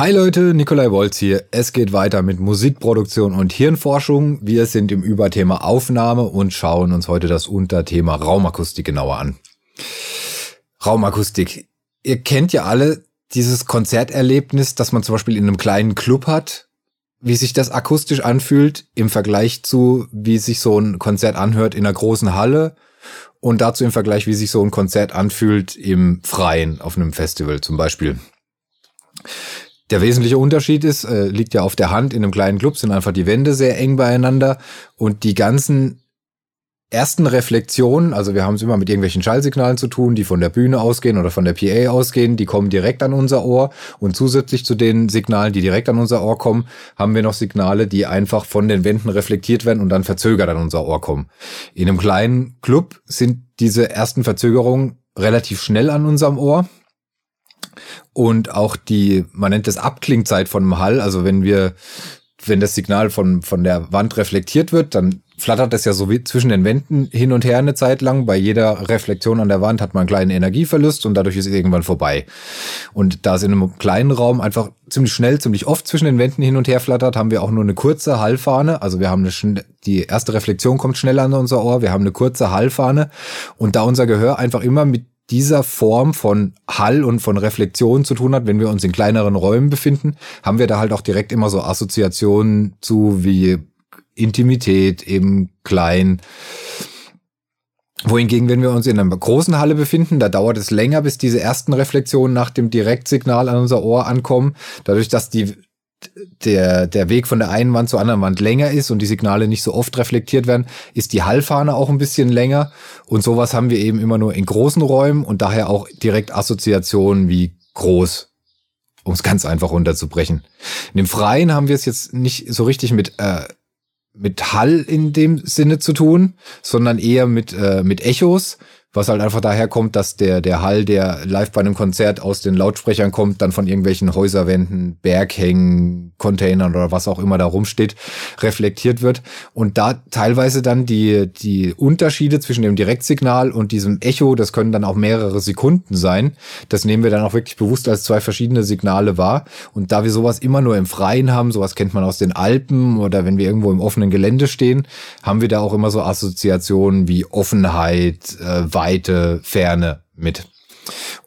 Hi Leute, Nikolai Wolz hier. Es geht weiter mit Musikproduktion und Hirnforschung. Wir sind im Überthema Aufnahme und schauen uns heute das Unterthema Raumakustik genauer an. Raumakustik. Ihr kennt ja alle dieses Konzerterlebnis, das man zum Beispiel in einem kleinen Club hat, wie sich das akustisch anfühlt im Vergleich zu, wie sich so ein Konzert anhört in einer großen Halle und dazu im Vergleich, wie sich so ein Konzert anfühlt im Freien auf einem Festival zum Beispiel. Der wesentliche Unterschied ist, äh, liegt ja auf der Hand, in einem kleinen Club sind einfach die Wände sehr eng beieinander und die ganzen ersten Reflexionen, also wir haben es immer mit irgendwelchen Schallsignalen zu tun, die von der Bühne ausgehen oder von der PA ausgehen, die kommen direkt an unser Ohr. Und zusätzlich zu den Signalen, die direkt an unser Ohr kommen, haben wir noch Signale, die einfach von den Wänden reflektiert werden und dann verzögert an unser Ohr kommen. In einem kleinen Club sind diese ersten Verzögerungen relativ schnell an unserem Ohr und auch die, man nennt das Abklingzeit von einem Hall, also wenn wir, wenn das Signal von, von der Wand reflektiert wird, dann flattert es ja so wie zwischen den Wänden hin und her eine Zeit lang. Bei jeder Reflexion an der Wand hat man einen kleinen Energieverlust und dadurch ist es irgendwann vorbei. Und da es in einem kleinen Raum einfach ziemlich schnell, ziemlich oft zwischen den Wänden hin und her flattert, haben wir auch nur eine kurze Hallfahne. Also wir haben eine, die erste Reflexion kommt schneller an unser Ohr. Wir haben eine kurze Hallfahne und da unser Gehör einfach immer mit dieser Form von Hall und von Reflexion zu tun hat, wenn wir uns in kleineren Räumen befinden, haben wir da halt auch direkt immer so Assoziationen zu wie Intimität, eben klein. Wohingegen, wenn wir uns in einer großen Halle befinden, da dauert es länger, bis diese ersten Reflexionen nach dem Direktsignal an unser Ohr ankommen. Dadurch, dass die der, der Weg von der einen Wand zur anderen Wand länger ist und die Signale nicht so oft reflektiert werden, ist die Hallfahne auch ein bisschen länger. Und sowas haben wir eben immer nur in großen Räumen und daher auch direkt Assoziationen wie groß, um es ganz einfach runterzubrechen. In dem Freien haben wir es jetzt nicht so richtig mit, äh, mit Hall in dem Sinne zu tun, sondern eher mit, äh, mit Echos was halt einfach daher kommt, dass der, der Hall, der live bei einem Konzert aus den Lautsprechern kommt, dann von irgendwelchen Häuserwänden, Berghängen, Containern oder was auch immer da rumsteht, reflektiert wird. Und da teilweise dann die, die Unterschiede zwischen dem Direktsignal und diesem Echo, das können dann auch mehrere Sekunden sein. Das nehmen wir dann auch wirklich bewusst als zwei verschiedene Signale wahr. Und da wir sowas immer nur im Freien haben, sowas kennt man aus den Alpen oder wenn wir irgendwo im offenen Gelände stehen, haben wir da auch immer so Assoziationen wie Offenheit, äh, weite Ferne mit.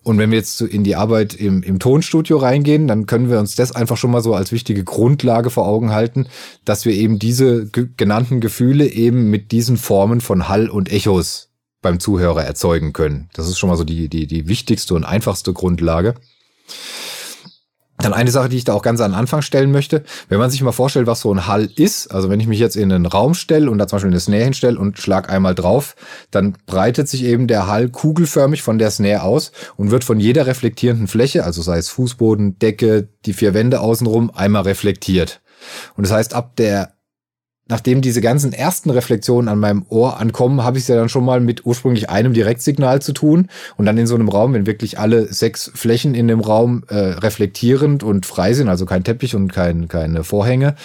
Und wenn wir jetzt in die Arbeit im, im Tonstudio reingehen, dann können wir uns das einfach schon mal so als wichtige Grundlage vor Augen halten, dass wir eben diese genannten Gefühle eben mit diesen Formen von Hall und Echos beim Zuhörer erzeugen können. Das ist schon mal so die, die, die wichtigste und einfachste Grundlage. Dann eine Sache, die ich da auch ganz an den Anfang stellen möchte. Wenn man sich mal vorstellt, was so ein Hall ist, also wenn ich mich jetzt in einen Raum stelle und da zum Beispiel eine Snare hinstelle und schlag einmal drauf, dann breitet sich eben der Hall kugelförmig von der Snare aus und wird von jeder reflektierenden Fläche, also sei es Fußboden, Decke, die vier Wände außenrum, einmal reflektiert. Und das heißt, ab der nachdem diese ganzen ersten Reflexionen an meinem Ohr ankommen, habe ich es ja dann schon mal mit ursprünglich einem Direktsignal zu tun. Und dann in so einem Raum, wenn wirklich alle sechs Flächen in dem Raum äh, reflektierend und frei sind, also kein Teppich und kein, keine Vorhänge,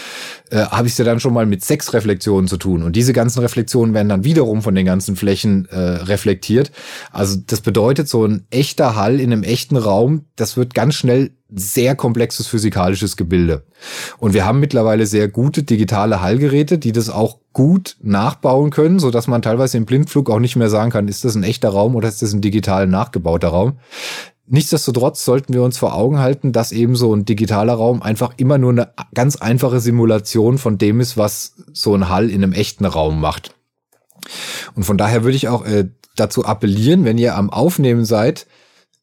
äh, habe ich es ja dann schon mal mit sechs Reflexionen zu tun. Und diese ganzen Reflexionen werden dann wiederum von den ganzen Flächen äh, reflektiert. Also das bedeutet, so ein echter Hall in einem echten Raum, das wird ganz schnell sehr komplexes physikalisches Gebilde. Und wir haben mittlerweile sehr gute digitale Hallgeräte, die das auch gut nachbauen können, so dass man teilweise im Blindflug auch nicht mehr sagen kann, ist das ein echter Raum oder ist das ein digital nachgebauter Raum. Nichtsdestotrotz sollten wir uns vor Augen halten, dass eben so ein digitaler Raum einfach immer nur eine ganz einfache Simulation von dem ist, was so ein Hall in einem echten Raum macht. Und von daher würde ich auch äh, dazu appellieren, wenn ihr am Aufnehmen seid,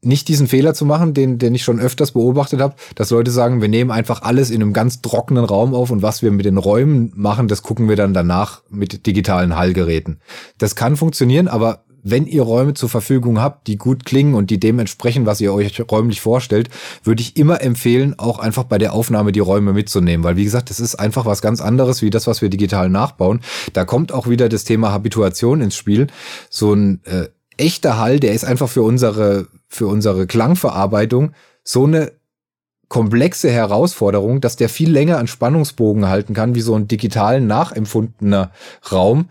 nicht diesen Fehler zu machen, den, den ich schon öfters beobachtet habe, dass Leute sagen, wir nehmen einfach alles in einem ganz trockenen Raum auf und was wir mit den Räumen machen, das gucken wir dann danach mit digitalen Hallgeräten. Das kann funktionieren, aber wenn ihr Räume zur Verfügung habt, die gut klingen und die dementsprechend, was ihr euch räumlich vorstellt, würde ich immer empfehlen, auch einfach bei der Aufnahme die Räume mitzunehmen. Weil, wie gesagt, das ist einfach was ganz anderes wie das, was wir digital nachbauen. Da kommt auch wieder das Thema Habituation ins Spiel. So ein äh, echter Hall, der ist einfach für unsere, für unsere Klangverarbeitung so eine komplexe Herausforderung, dass der viel länger an Spannungsbogen halten kann, wie so ein digital nachempfundener Raum,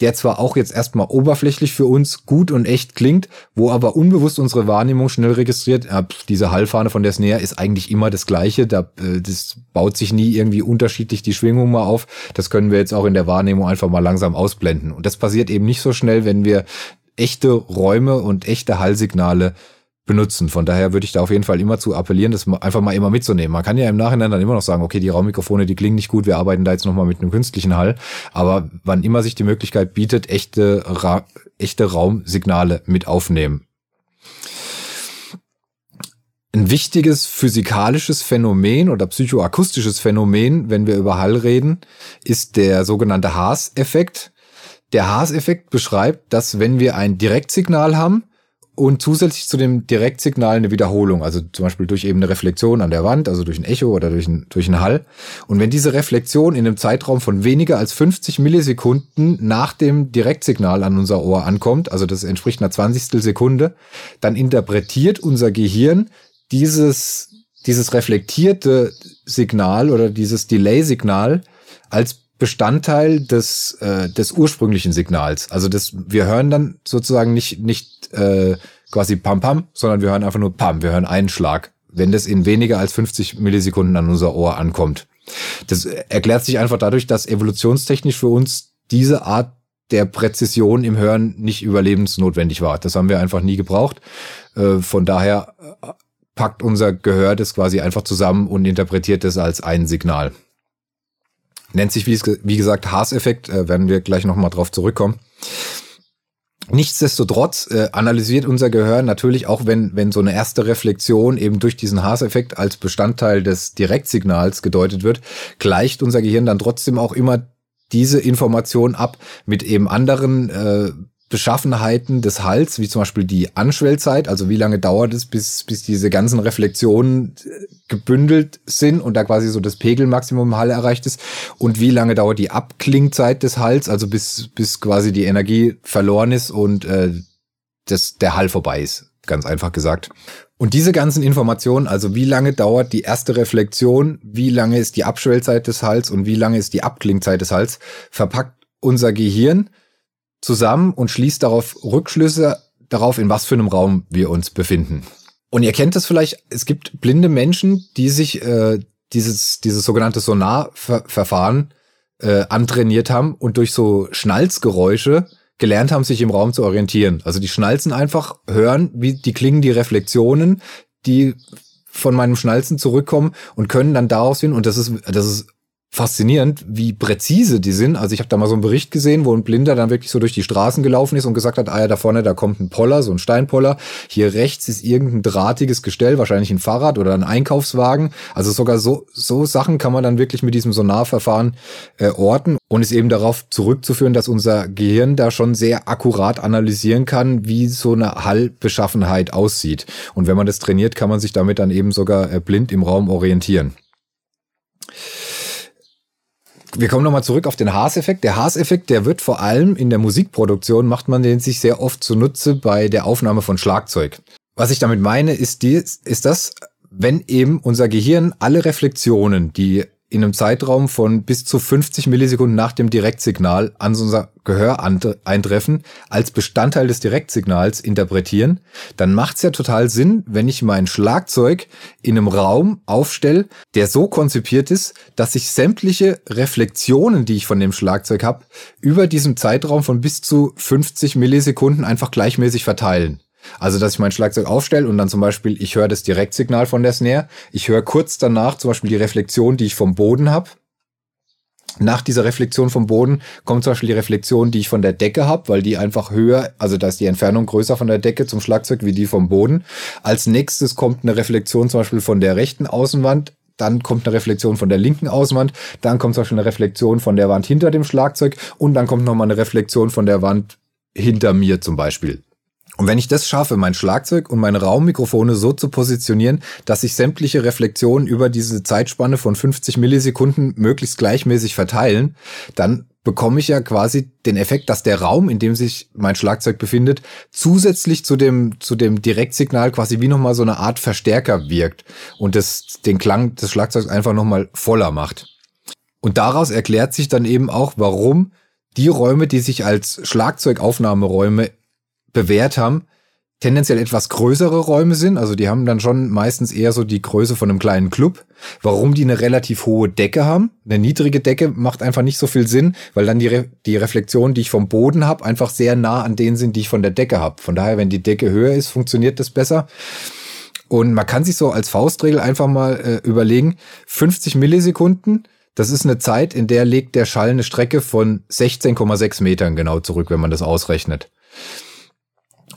der zwar auch jetzt erstmal oberflächlich für uns gut und echt klingt, wo aber unbewusst unsere Wahrnehmung schnell registriert, ja, diese Hallfahne von der Snare ist eigentlich immer das gleiche, da, äh, das baut sich nie irgendwie unterschiedlich die Schwingung mal auf, das können wir jetzt auch in der Wahrnehmung einfach mal langsam ausblenden. Und das passiert eben nicht so schnell, wenn wir echte Räume und echte Hallsignale benutzen. Von daher würde ich da auf jeden Fall immer zu appellieren, das einfach mal immer mitzunehmen. Man kann ja im Nachhinein dann immer noch sagen, okay, die Raummikrofone, die klingen nicht gut, wir arbeiten da jetzt nochmal mit einem künstlichen Hall. Aber wann immer sich die Möglichkeit bietet, echte, Ra echte Raumsignale mit aufnehmen. Ein wichtiges physikalisches Phänomen oder psychoakustisches Phänomen, wenn wir über Hall reden, ist der sogenannte Haas-Effekt. Der Haas-Effekt beschreibt, dass wenn wir ein Direktsignal haben, und zusätzlich zu dem Direktsignal eine Wiederholung, also zum Beispiel durch eben eine Reflexion an der Wand, also durch ein Echo oder durch, ein, durch einen Hall. Und wenn diese Reflexion in einem Zeitraum von weniger als 50 Millisekunden nach dem Direktsignal an unser Ohr ankommt, also das entspricht einer Zwanzigstel Sekunde, dann interpretiert unser Gehirn dieses, dieses reflektierte Signal oder dieses Delay-Signal als Bestandteil des, äh, des ursprünglichen Signals. Also das, wir hören dann sozusagen nicht, nicht äh, quasi Pam Pam, sondern wir hören einfach nur Pam, wir hören einen Schlag, wenn das in weniger als 50 Millisekunden an unser Ohr ankommt. Das erklärt sich einfach dadurch, dass evolutionstechnisch für uns diese Art der Präzision im Hören nicht überlebensnotwendig war. Das haben wir einfach nie gebraucht. Äh, von daher äh, packt unser Gehör das quasi einfach zusammen und interpretiert das als ein Signal. Nennt sich, wie, gesagt, Haas-Effekt, äh, werden wir gleich nochmal drauf zurückkommen. Nichtsdestotrotz äh, analysiert unser Gehör natürlich auch, wenn, wenn so eine erste Reflexion eben durch diesen Haas-Effekt als Bestandteil des Direktsignals gedeutet wird, gleicht unser Gehirn dann trotzdem auch immer diese Information ab mit eben anderen äh, Beschaffenheiten des Hals, wie zum Beispiel die Anschwellzeit, also wie lange dauert es, bis, bis diese ganzen Reflexionen äh, gebündelt sind und da quasi so das Pegelmaximum im Hall erreicht ist und wie lange dauert die Abklingzeit des Hals, also bis, bis quasi die Energie verloren ist und äh, das, der Hall vorbei ist, ganz einfach gesagt. Und diese ganzen Informationen, also wie lange dauert die erste Reflexion, wie lange ist die Abschwellzeit des Hals und wie lange ist die Abklingzeit des Hals, verpackt unser Gehirn zusammen und schließt darauf Rückschlüsse darauf, in was für einem Raum wir uns befinden. Und ihr kennt das vielleicht, es gibt blinde Menschen, die sich äh, dieses, dieses sogenannte Sonarverfahren äh, antrainiert haben und durch so Schnalzgeräusche gelernt haben, sich im Raum zu orientieren. Also die schnalzen einfach, hören, wie die klingen die Reflexionen, die von meinem Schnalzen zurückkommen und können dann daraus hin, und das ist, das ist faszinierend, wie präzise die sind. Also ich habe da mal so einen Bericht gesehen, wo ein Blinder dann wirklich so durch die Straßen gelaufen ist und gesagt hat, ah ja, da vorne, da kommt ein Poller, so ein Steinpoller. Hier rechts ist irgendein drahtiges Gestell, wahrscheinlich ein Fahrrad oder ein Einkaufswagen. Also sogar so, so Sachen kann man dann wirklich mit diesem Sonarverfahren äh, orten und ist eben darauf zurückzuführen, dass unser Gehirn da schon sehr akkurat analysieren kann, wie so eine Hallbeschaffenheit aussieht. Und wenn man das trainiert, kann man sich damit dann eben sogar äh, blind im Raum orientieren wir kommen nochmal zurück auf den Haas-Effekt. Der Haas-Effekt, der wird vor allem in der Musikproduktion, macht man den sich sehr oft zunutze bei der Aufnahme von Schlagzeug. Was ich damit meine, ist, die, ist das, wenn eben unser Gehirn alle Reflexionen, die in einem Zeitraum von bis zu 50 Millisekunden nach dem Direktsignal an unser Gehör eintreffen, als Bestandteil des Direktsignals interpretieren, dann macht es ja total Sinn, wenn ich mein Schlagzeug in einem Raum aufstelle, der so konzipiert ist, dass sich sämtliche Reflexionen, die ich von dem Schlagzeug habe, über diesem Zeitraum von bis zu 50 Millisekunden einfach gleichmäßig verteilen. Also, dass ich mein Schlagzeug aufstelle und dann zum Beispiel, ich höre das Direktsignal von der Snare, ich höre kurz danach zum Beispiel die Reflexion, die ich vom Boden habe. Nach dieser Reflexion vom Boden kommt zum Beispiel die Reflexion, die ich von der Decke habe, weil die einfach höher, also da ist die Entfernung größer von der Decke zum Schlagzeug wie die vom Boden. Als nächstes kommt eine Reflexion zum Beispiel von der rechten Außenwand, dann kommt eine Reflexion von der linken Außenwand, dann kommt zum Beispiel eine Reflexion von der Wand hinter dem Schlagzeug und dann kommt nochmal eine Reflexion von der Wand hinter mir zum Beispiel. Und wenn ich das schaffe, mein Schlagzeug und meine Raummikrofone so zu positionieren, dass sich sämtliche Reflexionen über diese Zeitspanne von 50 Millisekunden möglichst gleichmäßig verteilen, dann bekomme ich ja quasi den Effekt, dass der Raum, in dem sich mein Schlagzeug befindet, zusätzlich zu dem, zu dem Direktsignal quasi wie nochmal so eine Art Verstärker wirkt und das, den Klang des Schlagzeugs einfach nochmal voller macht. Und daraus erklärt sich dann eben auch, warum die Räume, die sich als Schlagzeugaufnahmeräume bewährt haben, tendenziell etwas größere Räume sind. Also die haben dann schon meistens eher so die Größe von einem kleinen Club. Warum die eine relativ hohe Decke haben? Eine niedrige Decke macht einfach nicht so viel Sinn, weil dann die, Re die Reflexionen, die ich vom Boden habe, einfach sehr nah an denen sind, die ich von der Decke habe. Von daher, wenn die Decke höher ist, funktioniert das besser. Und man kann sich so als Faustregel einfach mal äh, überlegen, 50 Millisekunden, das ist eine Zeit, in der legt der Schall eine Strecke von 16,6 Metern genau zurück, wenn man das ausrechnet.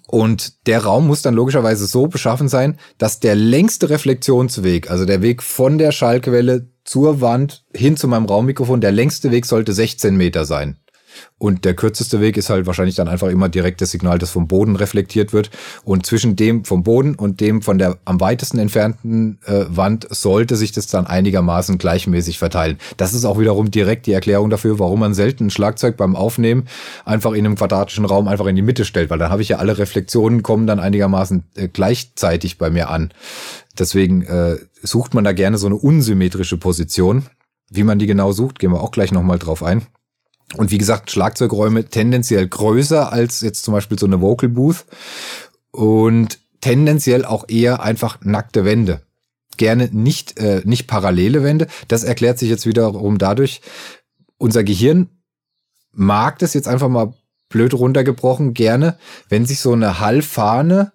Und der Raum muss dann logischerweise so beschaffen sein, dass der längste Reflexionsweg, also der Weg von der Schallquelle zur Wand hin zu meinem Raummikrofon, der längste Weg sollte 16 Meter sein. Und der kürzeste Weg ist halt wahrscheinlich dann einfach immer direkt das Signal, das vom Boden reflektiert wird. Und zwischen dem vom Boden und dem von der am weitesten entfernten äh, Wand sollte sich das dann einigermaßen gleichmäßig verteilen. Das ist auch wiederum direkt die Erklärung dafür, warum man selten ein Schlagzeug beim Aufnehmen einfach in einem quadratischen Raum einfach in die Mitte stellt, weil dann habe ich ja alle Reflexionen kommen dann einigermaßen äh, gleichzeitig bei mir an. Deswegen äh, sucht man da gerne so eine unsymmetrische Position. Wie man die genau sucht, gehen wir auch gleich nochmal drauf ein. Und wie gesagt, Schlagzeugräume tendenziell größer als jetzt zum Beispiel so eine Vocal Booth und tendenziell auch eher einfach nackte Wände. Gerne nicht, äh, nicht parallele Wände. Das erklärt sich jetzt wiederum dadurch, unser Gehirn mag das jetzt einfach mal blöd runtergebrochen gerne, wenn sich so eine Hallfahne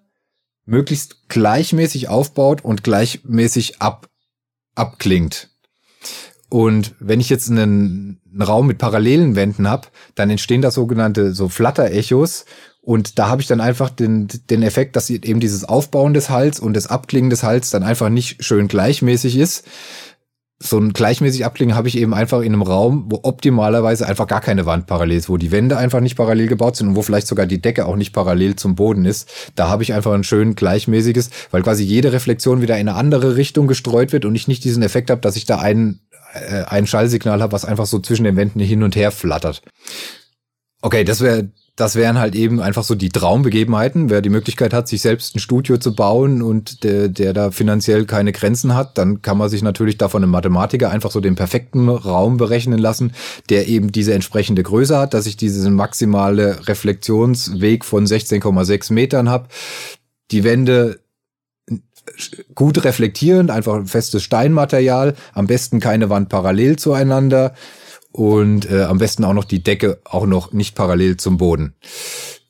möglichst gleichmäßig aufbaut und gleichmäßig ab, abklingt. Und wenn ich jetzt einen, einen Raum mit parallelen Wänden habe, dann entstehen da sogenannte so Flatter-Echos. Und da habe ich dann einfach den, den Effekt, dass eben dieses Aufbauen des Hals und das Abklingen des Hals dann einfach nicht schön gleichmäßig ist. So ein gleichmäßig Abklingen habe ich eben einfach in einem Raum, wo optimalerweise einfach gar keine Wand parallel ist, wo die Wände einfach nicht parallel gebaut sind und wo vielleicht sogar die Decke auch nicht parallel zum Boden ist. Da habe ich einfach ein schön gleichmäßiges, weil quasi jede Reflexion wieder in eine andere Richtung gestreut wird und ich nicht diesen Effekt habe, dass ich da einen äh, ein Schallsignal habe, was einfach so zwischen den Wänden hin und her flattert. Okay, das wäre das wären halt eben einfach so die Traumbegebenheiten. Wer die Möglichkeit hat, sich selbst ein Studio zu bauen und der, der da finanziell keine Grenzen hat, dann kann man sich natürlich davon einem Mathematiker einfach so den perfekten Raum berechnen lassen, der eben diese entsprechende Größe hat, dass ich diesen maximale Reflexionsweg von 16,6 Metern habe. Die Wände gut reflektierend, einfach ein festes Steinmaterial, am besten keine Wand parallel zueinander und äh, am besten auch noch die Decke auch noch nicht parallel zum Boden.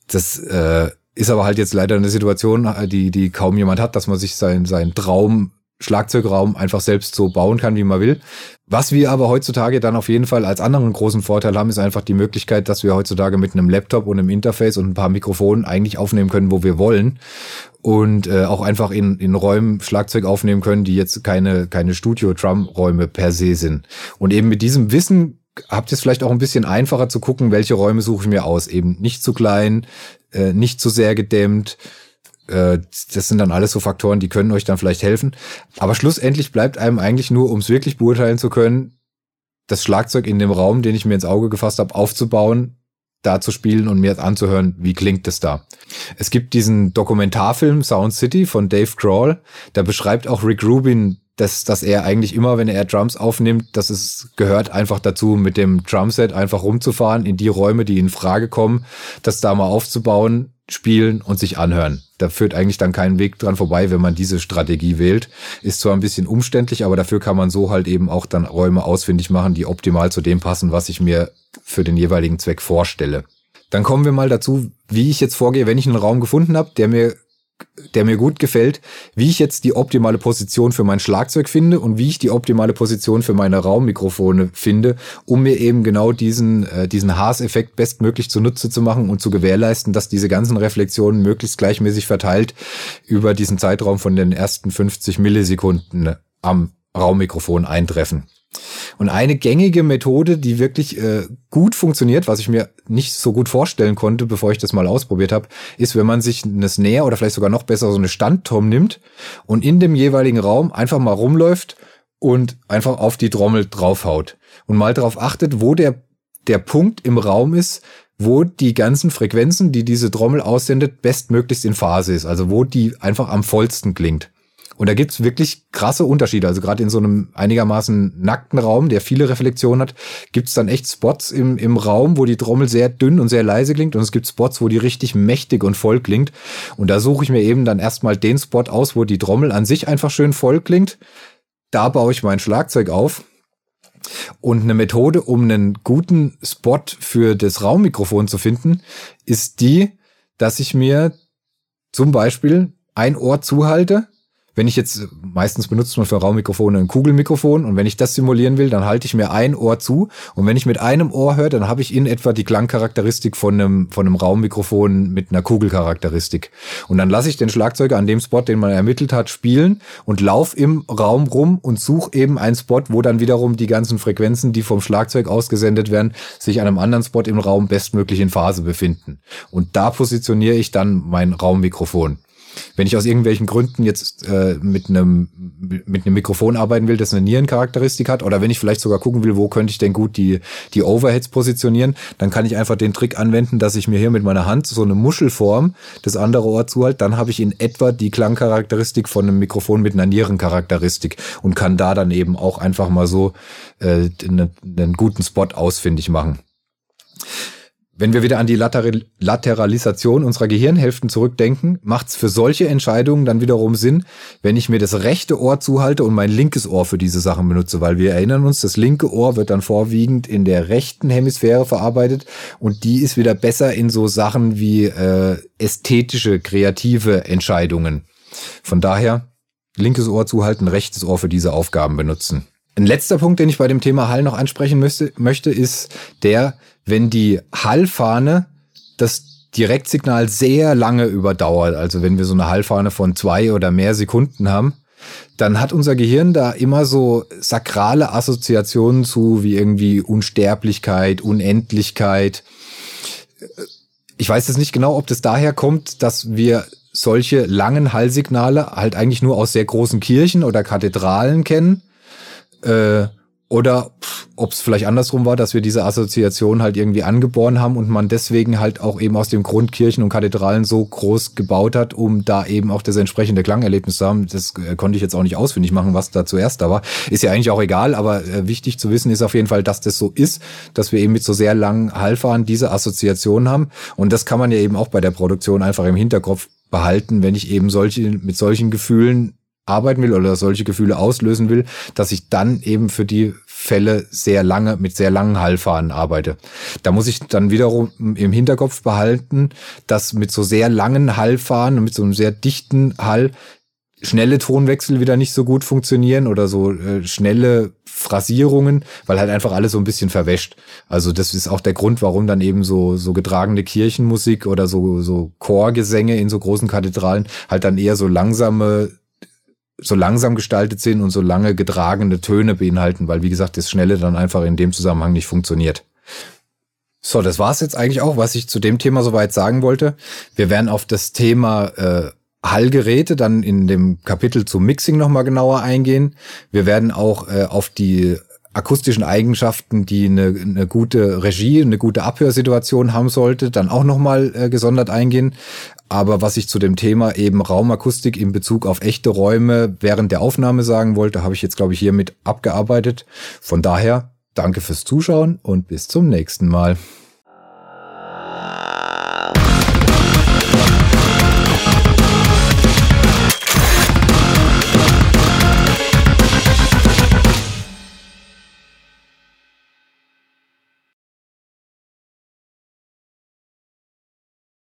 Das äh, ist aber halt jetzt leider eine Situation, die, die kaum jemand hat, dass man sich sein, sein Traum Schlagzeugraum einfach selbst so bauen kann, wie man will. Was wir aber heutzutage dann auf jeden Fall als anderen großen Vorteil haben, ist einfach die Möglichkeit, dass wir heutzutage mit einem Laptop und einem Interface und ein paar Mikrofonen eigentlich aufnehmen können, wo wir wollen. Und äh, auch einfach in, in Räumen Schlagzeug aufnehmen können, die jetzt keine, keine Studio-Drum-Räume per se sind. Und eben mit diesem Wissen habt ihr es vielleicht auch ein bisschen einfacher zu gucken, welche Räume suche ich mir aus. Eben nicht zu klein, äh, nicht zu sehr gedämmt, äh, das sind dann alles so Faktoren, die können euch dann vielleicht helfen. Aber schlussendlich bleibt einem eigentlich nur, um es wirklich beurteilen zu können, das Schlagzeug in dem Raum, den ich mir ins Auge gefasst habe, aufzubauen, da zu spielen und mir anzuhören, wie klingt es da. Es gibt diesen Dokumentarfilm Sound City von Dave Grohl, da beschreibt auch Rick Rubin, dass, dass er eigentlich immer, wenn er Drums aufnimmt, dass es gehört einfach dazu, mit dem Drumset einfach rumzufahren in die Räume, die in Frage kommen, das da mal aufzubauen, spielen und sich anhören. Da führt eigentlich dann kein Weg dran vorbei, wenn man diese Strategie wählt. Ist zwar ein bisschen umständlich, aber dafür kann man so halt eben auch dann Räume ausfindig machen, die optimal zu dem passen, was ich mir für den jeweiligen Zweck vorstelle. Dann kommen wir mal dazu, wie ich jetzt vorgehe, wenn ich einen Raum gefunden habe, der mir der mir gut gefällt, wie ich jetzt die optimale Position für mein Schlagzeug finde und wie ich die optimale Position für meine Raummikrofone finde, um mir eben genau diesen, äh, diesen Haas-Effekt bestmöglich zunutze zu machen und zu gewährleisten, dass diese ganzen Reflexionen möglichst gleichmäßig verteilt über diesen Zeitraum von den ersten 50 Millisekunden am Raummikrofon eintreffen. Und eine gängige Methode, die wirklich äh, gut funktioniert, was ich mir nicht so gut vorstellen konnte, bevor ich das mal ausprobiert habe, ist, wenn man sich eine Snare oder vielleicht sogar noch besser so eine Standtom nimmt und in dem jeweiligen Raum einfach mal rumläuft und einfach auf die Trommel draufhaut und mal darauf achtet, wo der der Punkt im Raum ist, wo die ganzen Frequenzen, die diese Trommel aussendet, bestmöglichst in Phase ist, also wo die einfach am vollsten klingt. Und da gibt's wirklich krasse Unterschiede. Also gerade in so einem einigermaßen nackten Raum, der viele Reflexionen hat, gibt's dann echt Spots im, im Raum, wo die Trommel sehr dünn und sehr leise klingt. Und es gibt Spots, wo die richtig mächtig und voll klingt. Und da suche ich mir eben dann erstmal den Spot aus, wo die Trommel an sich einfach schön voll klingt. Da baue ich mein Schlagzeug auf. Und eine Methode, um einen guten Spot für das Raummikrofon zu finden, ist die, dass ich mir zum Beispiel ein Ohr zuhalte wenn ich jetzt, meistens benutzt man für Raummikrofone ein Kugelmikrofon und wenn ich das simulieren will, dann halte ich mir ein Ohr zu und wenn ich mit einem Ohr höre, dann habe ich in etwa die Klangcharakteristik von einem, von einem Raummikrofon mit einer Kugelcharakteristik. Und dann lasse ich den Schlagzeuger an dem Spot, den man ermittelt hat, spielen und lauf im Raum rum und suche eben einen Spot, wo dann wiederum die ganzen Frequenzen, die vom Schlagzeug ausgesendet werden, sich an einem anderen Spot im Raum bestmöglich in Phase befinden. Und da positioniere ich dann mein Raummikrofon. Wenn ich aus irgendwelchen Gründen jetzt äh, mit einem mit einem Mikrofon arbeiten will, das eine Nierencharakteristik hat, oder wenn ich vielleicht sogar gucken will, wo könnte ich denn gut die die Overheads positionieren, dann kann ich einfach den Trick anwenden, dass ich mir hier mit meiner Hand so eine Muschelform das andere Ohr zuhalte, dann habe ich in etwa die Klangcharakteristik von einem Mikrofon mit einer Nierencharakteristik und kann da dann eben auch einfach mal so äh, einen, einen guten Spot ausfindig machen. Wenn wir wieder an die Lateralisation unserer Gehirnhälften zurückdenken, macht es für solche Entscheidungen dann wiederum Sinn, wenn ich mir das rechte Ohr zuhalte und mein linkes Ohr für diese Sachen benutze, weil wir erinnern uns, das linke Ohr wird dann vorwiegend in der rechten Hemisphäre verarbeitet und die ist wieder besser in so Sachen wie äh, ästhetische, kreative Entscheidungen. Von daher linkes Ohr zuhalten, rechtes Ohr für diese Aufgaben benutzen. Ein letzter Punkt, den ich bei dem Thema Hall noch ansprechen möchte, möchte ist der, wenn die Hallfahne das Direktsignal sehr lange überdauert, also wenn wir so eine Hallfahne von zwei oder mehr Sekunden haben, dann hat unser Gehirn da immer so sakrale Assoziationen zu, wie irgendwie Unsterblichkeit, Unendlichkeit. Ich weiß jetzt nicht genau, ob das daher kommt, dass wir solche langen Hallsignale halt eigentlich nur aus sehr großen Kirchen oder Kathedralen kennen. Äh, oder ob es vielleicht andersrum war, dass wir diese Assoziation halt irgendwie angeboren haben und man deswegen halt auch eben aus dem Grund Kirchen und Kathedralen so groß gebaut hat, um da eben auch das entsprechende Klangerlebnis zu haben. Das äh, konnte ich jetzt auch nicht ausfindig machen, was da zuerst da war. Ist ja eigentlich auch egal, aber äh, wichtig zu wissen ist auf jeden Fall, dass das so ist, dass wir eben mit so sehr langen Hallfahren diese Assoziation haben. Und das kann man ja eben auch bei der Produktion einfach im Hinterkopf behalten, wenn ich eben solche, mit solchen Gefühlen arbeiten will oder solche Gefühle auslösen will, dass ich dann eben für die Fälle sehr lange mit sehr langen Hallfahnen arbeite. Da muss ich dann wiederum im Hinterkopf behalten, dass mit so sehr langen Hallfahnen und mit so einem sehr dichten Hall schnelle Tonwechsel wieder nicht so gut funktionieren oder so äh, schnelle Phrasierungen, weil halt einfach alles so ein bisschen verwäscht. Also das ist auch der Grund, warum dann eben so so getragene Kirchenmusik oder so so Chorgesänge in so großen Kathedralen halt dann eher so langsame so langsam gestaltet sind und so lange getragene Töne beinhalten, weil wie gesagt, das Schnelle dann einfach in dem Zusammenhang nicht funktioniert. So, das war's jetzt eigentlich auch, was ich zu dem Thema soweit sagen wollte. Wir werden auf das Thema äh, Hallgeräte dann in dem Kapitel zum Mixing nochmal genauer eingehen. Wir werden auch äh, auf die akustischen Eigenschaften, die eine, eine gute Regie, eine gute Abhörsituation haben sollte, dann auch nochmal äh, gesondert eingehen. Aber was ich zu dem Thema eben Raumakustik in Bezug auf echte Räume während der Aufnahme sagen wollte, habe ich jetzt, glaube ich, hiermit abgearbeitet. Von daher danke fürs Zuschauen und bis zum nächsten Mal.